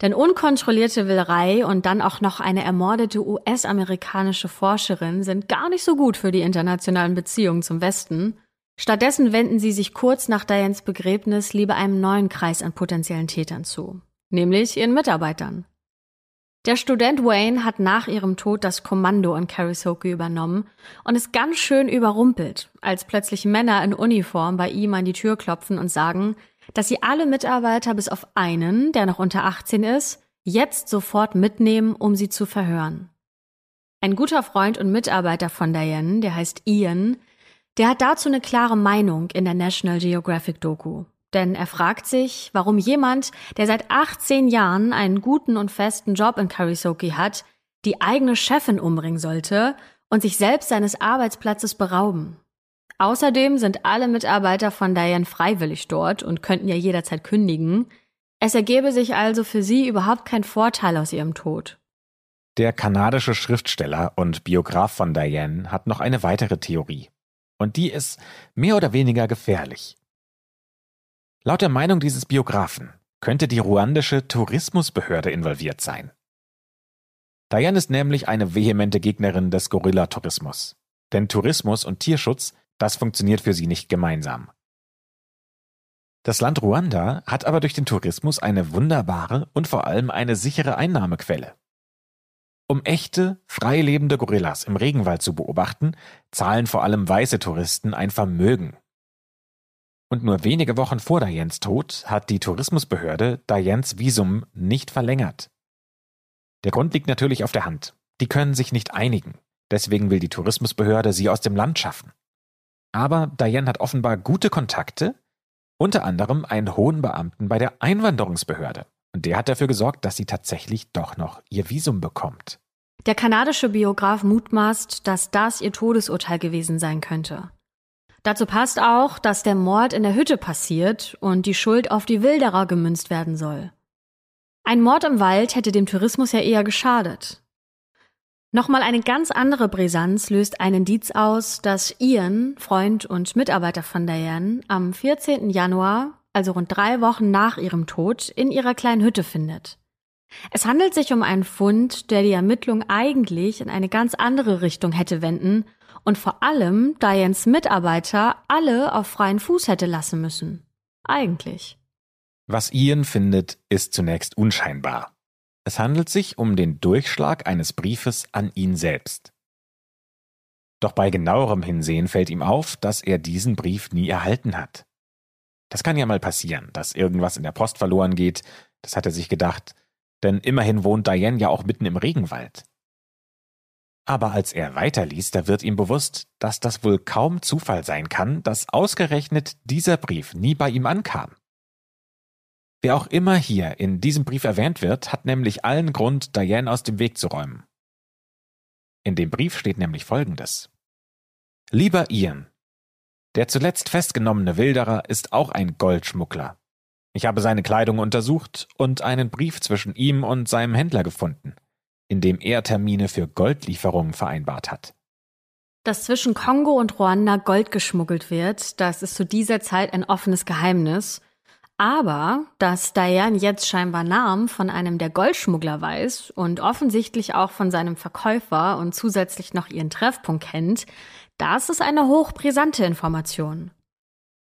Denn unkontrollierte Willerei und dann auch noch eine ermordete US-amerikanische Forscherin sind gar nicht so gut für die internationalen Beziehungen zum Westen. Stattdessen wenden sie sich kurz nach Dianes Begräbnis lieber einem neuen Kreis an potenziellen Tätern zu, nämlich ihren Mitarbeitern. Der Student Wayne hat nach ihrem Tod das Kommando in Karisoke übernommen und ist ganz schön überrumpelt, als plötzlich Männer in Uniform bei ihm an die Tür klopfen und sagen, dass sie alle Mitarbeiter bis auf einen, der noch unter 18 ist, jetzt sofort mitnehmen, um sie zu verhören. Ein guter Freund und Mitarbeiter von Diane, der heißt Ian, der hat dazu eine klare Meinung in der National Geographic Doku. Denn er fragt sich, warum jemand, der seit 18 Jahren einen guten und festen Job in Karisoki hat, die eigene Chefin umbringen sollte und sich selbst seines Arbeitsplatzes berauben. Außerdem sind alle Mitarbeiter von Diane freiwillig dort und könnten ja jederzeit kündigen. Es ergebe sich also für sie überhaupt kein Vorteil aus ihrem Tod. Der kanadische Schriftsteller und Biograf von Diane hat noch eine weitere Theorie. Und die ist mehr oder weniger gefährlich. Laut der Meinung dieses Biografen könnte die ruandische Tourismusbehörde involviert sein. Diane ist nämlich eine vehemente Gegnerin des Gorilla-Tourismus. Denn Tourismus und Tierschutz das funktioniert für sie nicht gemeinsam. Das Land Ruanda hat aber durch den Tourismus eine wunderbare und vor allem eine sichere Einnahmequelle. Um echte, frei lebende Gorillas im Regenwald zu beobachten, zahlen vor allem weiße Touristen ein Vermögen. Und nur wenige Wochen vor Dianes Tod hat die Tourismusbehörde Dianes Visum nicht verlängert. Der Grund liegt natürlich auf der Hand. Die können sich nicht einigen. Deswegen will die Tourismusbehörde sie aus dem Land schaffen. Aber Diane hat offenbar gute Kontakte, unter anderem einen hohen Beamten bei der Einwanderungsbehörde. Und der hat dafür gesorgt, dass sie tatsächlich doch noch ihr Visum bekommt. Der kanadische Biograf mutmaßt, dass das ihr Todesurteil gewesen sein könnte. Dazu passt auch, dass der Mord in der Hütte passiert und die Schuld auf die Wilderer gemünzt werden soll. Ein Mord im Wald hätte dem Tourismus ja eher geschadet. Nochmal eine ganz andere Brisanz löst ein Indiz aus, dass Ian, Freund und Mitarbeiter von Diane, am 14. Januar, also rund drei Wochen nach ihrem Tod, in ihrer kleinen Hütte findet. Es handelt sich um einen Fund, der die Ermittlung eigentlich in eine ganz andere Richtung hätte wenden und vor allem Dianes Mitarbeiter alle auf freien Fuß hätte lassen müssen. Eigentlich. Was Ian findet, ist zunächst unscheinbar. Es handelt sich um den Durchschlag eines Briefes an ihn selbst. Doch bei genauerem Hinsehen fällt ihm auf, dass er diesen Brief nie erhalten hat. Das kann ja mal passieren, dass irgendwas in der Post verloren geht, das hat er sich gedacht, denn immerhin wohnt Diane ja auch mitten im Regenwald. Aber als er weiterliest, da wird ihm bewusst, dass das wohl kaum Zufall sein kann, dass ausgerechnet dieser Brief nie bei ihm ankam. Wer auch immer hier in diesem Brief erwähnt wird, hat nämlich allen Grund, Diane aus dem Weg zu räumen. In dem Brief steht nämlich Folgendes. Lieber Ian, der zuletzt festgenommene Wilderer ist auch ein Goldschmuggler. Ich habe seine Kleidung untersucht und einen Brief zwischen ihm und seinem Händler gefunden, in dem er Termine für Goldlieferungen vereinbart hat. Dass zwischen Kongo und Ruanda Gold geschmuggelt wird, das ist zu dieser Zeit ein offenes Geheimnis aber dass Diane jetzt scheinbar Namen von einem der Goldschmuggler weiß und offensichtlich auch von seinem Verkäufer und zusätzlich noch ihren Treffpunkt kennt, das ist eine hochbrisante Information.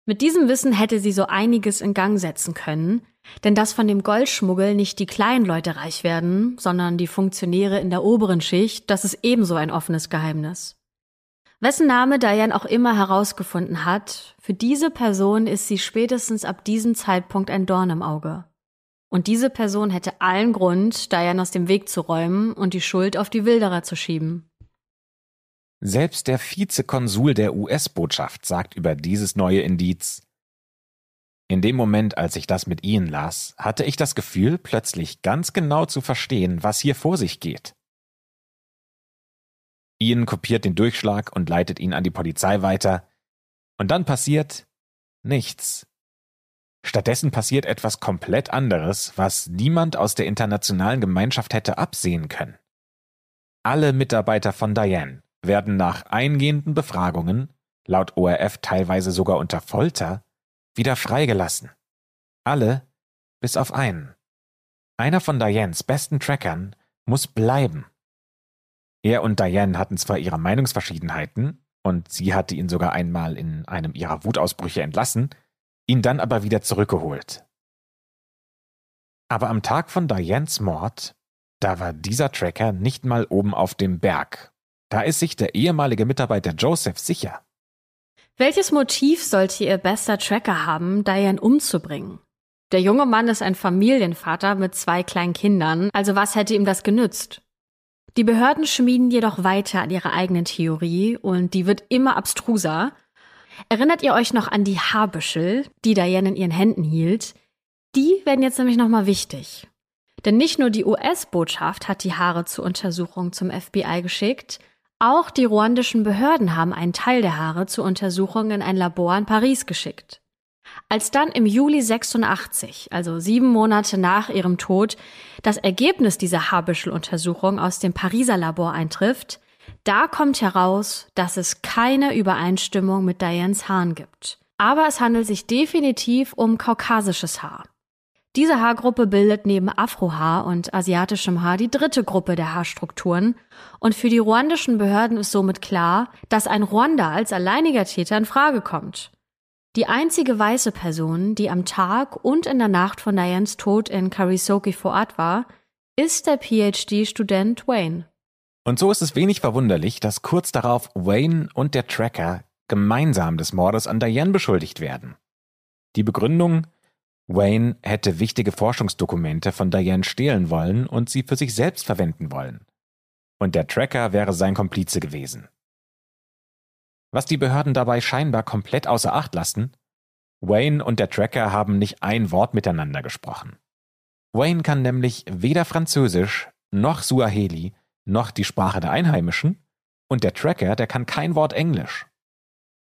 Mit diesem Wissen hätte sie so einiges in Gang setzen können, denn dass von dem Goldschmuggel nicht die kleinen Leute reich werden, sondern die Funktionäre in der oberen Schicht, das ist ebenso ein offenes Geheimnis. Wessen Name Diane auch immer herausgefunden hat, für diese Person ist sie spätestens ab diesem Zeitpunkt ein Dorn im Auge. Und diese Person hätte allen Grund, Diane aus dem Weg zu räumen und die Schuld auf die Wilderer zu schieben. Selbst der Vizekonsul der US-Botschaft sagt über dieses neue Indiz, in dem Moment, als ich das mit Ian las, hatte ich das Gefühl, plötzlich ganz genau zu verstehen, was hier vor sich geht. Ian kopiert den Durchschlag und leitet ihn an die Polizei weiter. Und dann passiert nichts. Stattdessen passiert etwas komplett anderes, was niemand aus der internationalen Gemeinschaft hätte absehen können. Alle Mitarbeiter von Diane werden nach eingehenden Befragungen, laut ORF teilweise sogar unter Folter, wieder freigelassen. Alle bis auf einen. Einer von Dianes besten Trackern muss bleiben. Er und Diane hatten zwar ihre Meinungsverschiedenheiten, und sie hatte ihn sogar einmal in einem ihrer Wutausbrüche entlassen, ihn dann aber wieder zurückgeholt. Aber am Tag von Dianes Mord, da war dieser Tracker nicht mal oben auf dem Berg. Da ist sich der ehemalige Mitarbeiter Joseph sicher. Welches Motiv sollte ihr bester Tracker haben, Diane umzubringen? Der junge Mann ist ein Familienvater mit zwei kleinen Kindern, also was hätte ihm das genützt? Die Behörden schmieden jedoch weiter an ihrer eigenen Theorie und die wird immer abstruser. Erinnert ihr euch noch an die Haarbüschel, die Diane in ihren Händen hielt? Die werden jetzt nämlich nochmal wichtig. Denn nicht nur die US-Botschaft hat die Haare zur Untersuchung zum FBI geschickt, auch die ruandischen Behörden haben einen Teil der Haare zur Untersuchung in ein Labor in Paris geschickt. Als dann im Juli 86, also sieben Monate nach ihrem Tod, das Ergebnis dieser Haarbüscheluntersuchung aus dem Pariser Labor eintrifft, da kommt heraus, dass es keine Übereinstimmung mit Dianes Haaren gibt. Aber es handelt sich definitiv um kaukasisches Haar. Diese Haargruppe bildet neben Afrohaar und asiatischem Haar die dritte Gruppe der Haarstrukturen und für die ruandischen Behörden ist somit klar, dass ein Ruanda als alleiniger Täter in Frage kommt. Die einzige weiße Person, die am Tag und in der Nacht von Dianes Tod in Karisoki vor Ort war, ist der PhD-Student Wayne. Und so ist es wenig verwunderlich, dass kurz darauf Wayne und der Tracker gemeinsam des Mordes an Diane beschuldigt werden. Die Begründung, Wayne hätte wichtige Forschungsdokumente von Diane stehlen wollen und sie für sich selbst verwenden wollen. Und der Tracker wäre sein Komplize gewesen. Was die Behörden dabei scheinbar komplett außer Acht lassen, Wayne und der Tracker haben nicht ein Wort miteinander gesprochen. Wayne kann nämlich weder Französisch noch Suaheli noch die Sprache der Einheimischen und der Tracker, der kann kein Wort Englisch.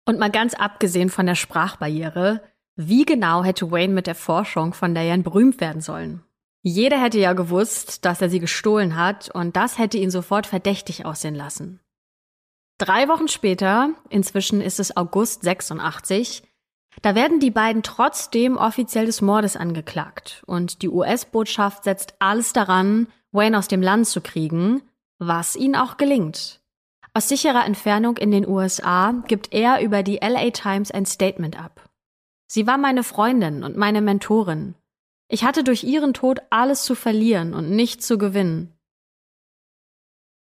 Und mal ganz abgesehen von der Sprachbarriere, wie genau hätte Wayne mit der Forschung von Diane berühmt werden sollen? Jeder hätte ja gewusst, dass er sie gestohlen hat, und das hätte ihn sofort verdächtig aussehen lassen. Drei Wochen später, inzwischen ist es August 86, da werden die beiden trotzdem offiziell des Mordes angeklagt und die US-Botschaft setzt alles daran, Wayne aus dem Land zu kriegen, was ihnen auch gelingt. Aus sicherer Entfernung in den USA gibt er über die LA Times ein Statement ab. Sie war meine Freundin und meine Mentorin. Ich hatte durch ihren Tod alles zu verlieren und nichts zu gewinnen.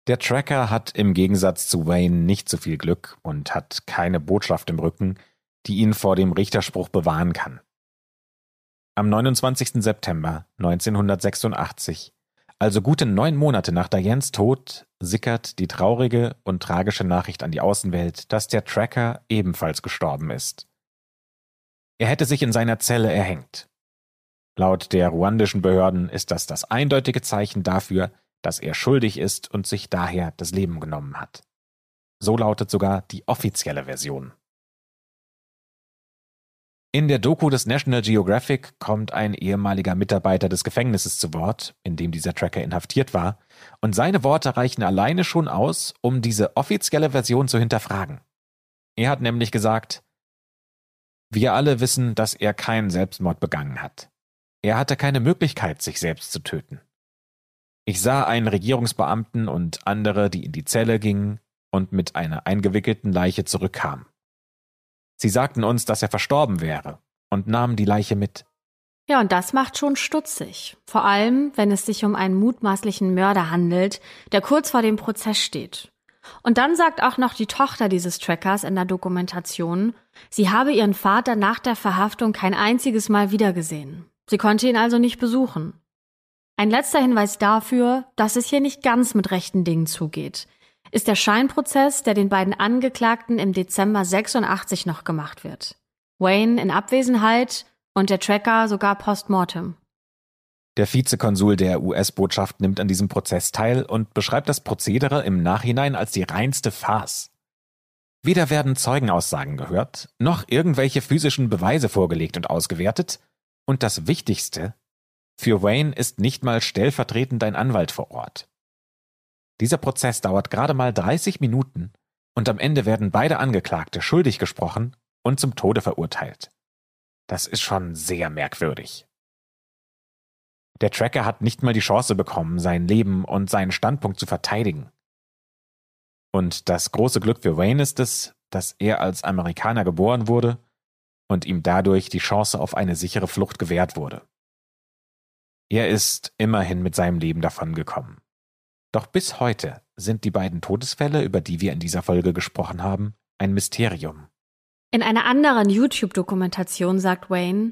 Der Tracker hat im Gegensatz zu Wayne nicht so viel Glück und hat keine Botschaft im Rücken, die ihn vor dem Richterspruch bewahren kann. Am 29. September 1986, also gute neun Monate nach Dianes Tod, sickert die traurige und tragische Nachricht an die Außenwelt, dass der Tracker ebenfalls gestorben ist. Er hätte sich in seiner Zelle erhängt. Laut der ruandischen Behörden ist das das eindeutige Zeichen dafür, dass er schuldig ist und sich daher das Leben genommen hat. So lautet sogar die offizielle Version. In der Doku des National Geographic kommt ein ehemaliger Mitarbeiter des Gefängnisses zu Wort, in dem dieser Tracker inhaftiert war, und seine Worte reichen alleine schon aus, um diese offizielle Version zu hinterfragen. Er hat nämlich gesagt, wir alle wissen, dass er keinen Selbstmord begangen hat. Er hatte keine Möglichkeit, sich selbst zu töten. Ich sah einen Regierungsbeamten und andere, die in die Zelle gingen und mit einer eingewickelten Leiche zurückkamen. Sie sagten uns, dass er verstorben wäre und nahmen die Leiche mit. Ja, und das macht schon stutzig. Vor allem, wenn es sich um einen mutmaßlichen Mörder handelt, der kurz vor dem Prozess steht. Und dann sagt auch noch die Tochter dieses Trackers in der Dokumentation, sie habe ihren Vater nach der Verhaftung kein einziges Mal wiedergesehen. Sie konnte ihn also nicht besuchen. Ein letzter Hinweis dafür, dass es hier nicht ganz mit rechten Dingen zugeht. ist der Scheinprozess, der den beiden Angeklagten im Dezember 86 noch gemacht wird. Wayne in Abwesenheit und der Tracker sogar postmortem. Der Vizekonsul der US-Botschaft nimmt an diesem Prozess teil und beschreibt das Prozedere im Nachhinein als die reinste Farce. Weder werden Zeugenaussagen gehört, noch irgendwelche physischen Beweise vorgelegt und ausgewertet, und das Wichtigste, für Wayne ist nicht mal stellvertretend ein Anwalt vor Ort. Dieser Prozess dauert gerade mal 30 Minuten und am Ende werden beide Angeklagte schuldig gesprochen und zum Tode verurteilt. Das ist schon sehr merkwürdig. Der Tracker hat nicht mal die Chance bekommen, sein Leben und seinen Standpunkt zu verteidigen. Und das große Glück für Wayne ist es, dass er als Amerikaner geboren wurde und ihm dadurch die Chance auf eine sichere Flucht gewährt wurde. Er ist immerhin mit seinem Leben davongekommen. Doch bis heute sind die beiden Todesfälle, über die wir in dieser Folge gesprochen haben, ein Mysterium. In einer anderen YouTube-Dokumentation sagt Wayne,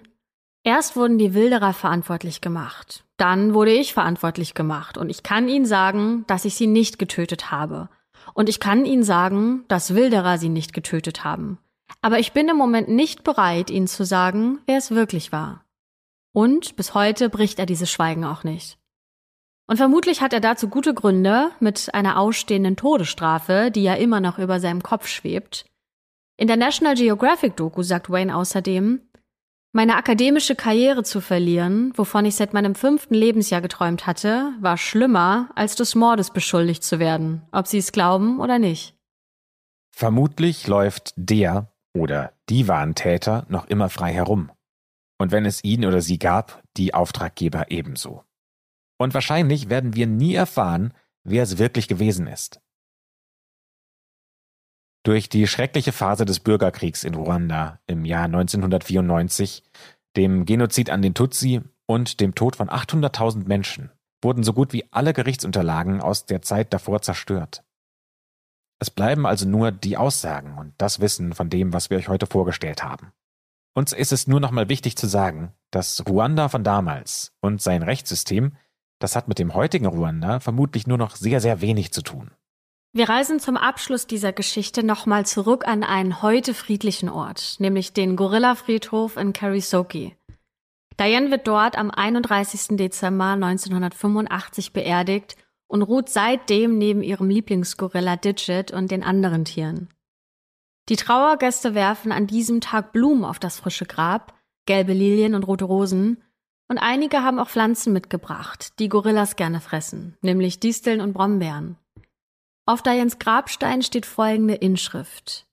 erst wurden die Wilderer verantwortlich gemacht, dann wurde ich verantwortlich gemacht und ich kann Ihnen sagen, dass ich sie nicht getötet habe. Und ich kann Ihnen sagen, dass Wilderer sie nicht getötet haben. Aber ich bin im Moment nicht bereit, Ihnen zu sagen, wer es wirklich war. Und bis heute bricht er dieses Schweigen auch nicht. Und vermutlich hat er dazu gute Gründe mit einer ausstehenden Todesstrafe, die ja immer noch über seinem Kopf schwebt. In der National Geographic Doku sagt Wayne außerdem, meine akademische Karriere zu verlieren, wovon ich seit meinem fünften Lebensjahr geträumt hatte, war schlimmer, als des Mordes beschuldigt zu werden, ob Sie es glauben oder nicht. Vermutlich läuft der oder die wahren Täter noch immer frei herum. Und wenn es ihn oder sie gab, die Auftraggeber ebenso. Und wahrscheinlich werden wir nie erfahren, wer es wirklich gewesen ist. Durch die schreckliche Phase des Bürgerkriegs in Ruanda im Jahr 1994, dem Genozid an den Tutsi und dem Tod von 800.000 Menschen wurden so gut wie alle Gerichtsunterlagen aus der Zeit davor zerstört. Es bleiben also nur die Aussagen und das Wissen von dem, was wir euch heute vorgestellt haben. Uns ist es nur noch mal wichtig zu sagen, dass Ruanda von damals und sein Rechtssystem das hat mit dem heutigen Ruanda vermutlich nur noch sehr, sehr wenig zu tun. Wir reisen zum Abschluss dieser Geschichte nochmal zurück an einen heute friedlichen Ort, nämlich den Gorilla-Friedhof in Karisoki. Diane wird dort am 31. Dezember 1985 beerdigt und ruht seitdem neben ihrem Lieblingsgorilla Digit und den anderen Tieren. Die Trauergäste werfen an diesem Tag Blumen auf das frische Grab, gelbe Lilien und rote Rosen, und einige haben auch Pflanzen mitgebracht, die Gorillas gerne fressen, nämlich Disteln und Brombeeren. Auf Dianes Grabstein steht folgende Inschrift.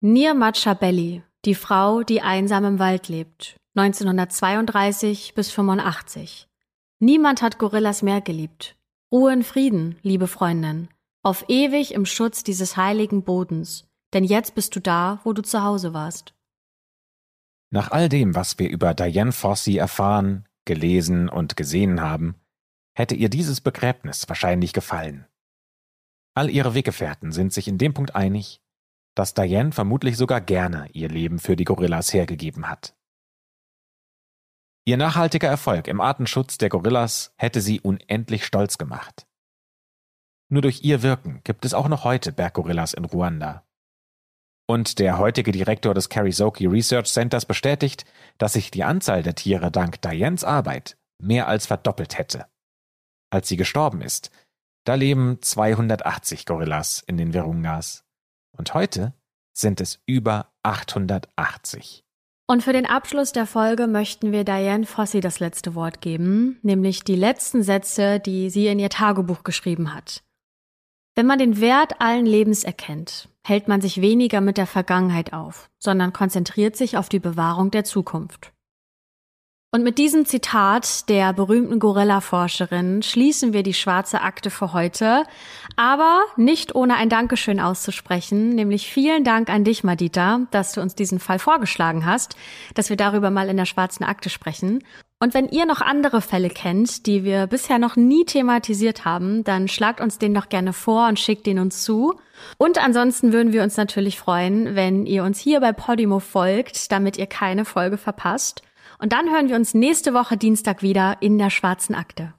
Nir Machabelli, die Frau, die einsam im Wald lebt, 1932 bis 85. Niemand hat Gorillas mehr geliebt. Ruhe in Frieden, liebe Freundin, auf ewig im Schutz dieses heiligen Bodens, denn jetzt bist du da, wo du zu Hause warst. Nach all dem, was wir über Diane Fossey erfahren, gelesen und gesehen haben, hätte ihr dieses Begräbnis wahrscheinlich gefallen. All ihre Weggefährten sind sich in dem Punkt einig, dass Diane vermutlich sogar gerne ihr Leben für die Gorillas hergegeben hat. Ihr nachhaltiger Erfolg im Artenschutz der Gorillas hätte sie unendlich stolz gemacht. Nur durch ihr Wirken gibt es auch noch heute Berggorillas in Ruanda. Und der heutige Direktor des Karisoki Research Centers bestätigt, dass sich die Anzahl der Tiere dank Dianes Arbeit mehr als verdoppelt hätte. Als sie gestorben ist, da leben 280 Gorillas in den Virungas. Und heute sind es über 880. Und für den Abschluss der Folge möchten wir Diane Fossey das letzte Wort geben, nämlich die letzten Sätze, die sie in ihr Tagebuch geschrieben hat. Wenn man den Wert allen Lebens erkennt, hält man sich weniger mit der Vergangenheit auf, sondern konzentriert sich auf die Bewahrung der Zukunft. Und mit diesem Zitat der berühmten Gorilla-Forscherin schließen wir die schwarze Akte für heute, aber nicht ohne ein Dankeschön auszusprechen, nämlich vielen Dank an dich, Madita, dass du uns diesen Fall vorgeschlagen hast, dass wir darüber mal in der schwarzen Akte sprechen. Und wenn ihr noch andere Fälle kennt, die wir bisher noch nie thematisiert haben, dann schlagt uns den doch gerne vor und schickt den uns zu. Und ansonsten würden wir uns natürlich freuen, wenn ihr uns hier bei Podimo folgt, damit ihr keine Folge verpasst. Und dann hören wir uns nächste Woche Dienstag wieder in der schwarzen Akte.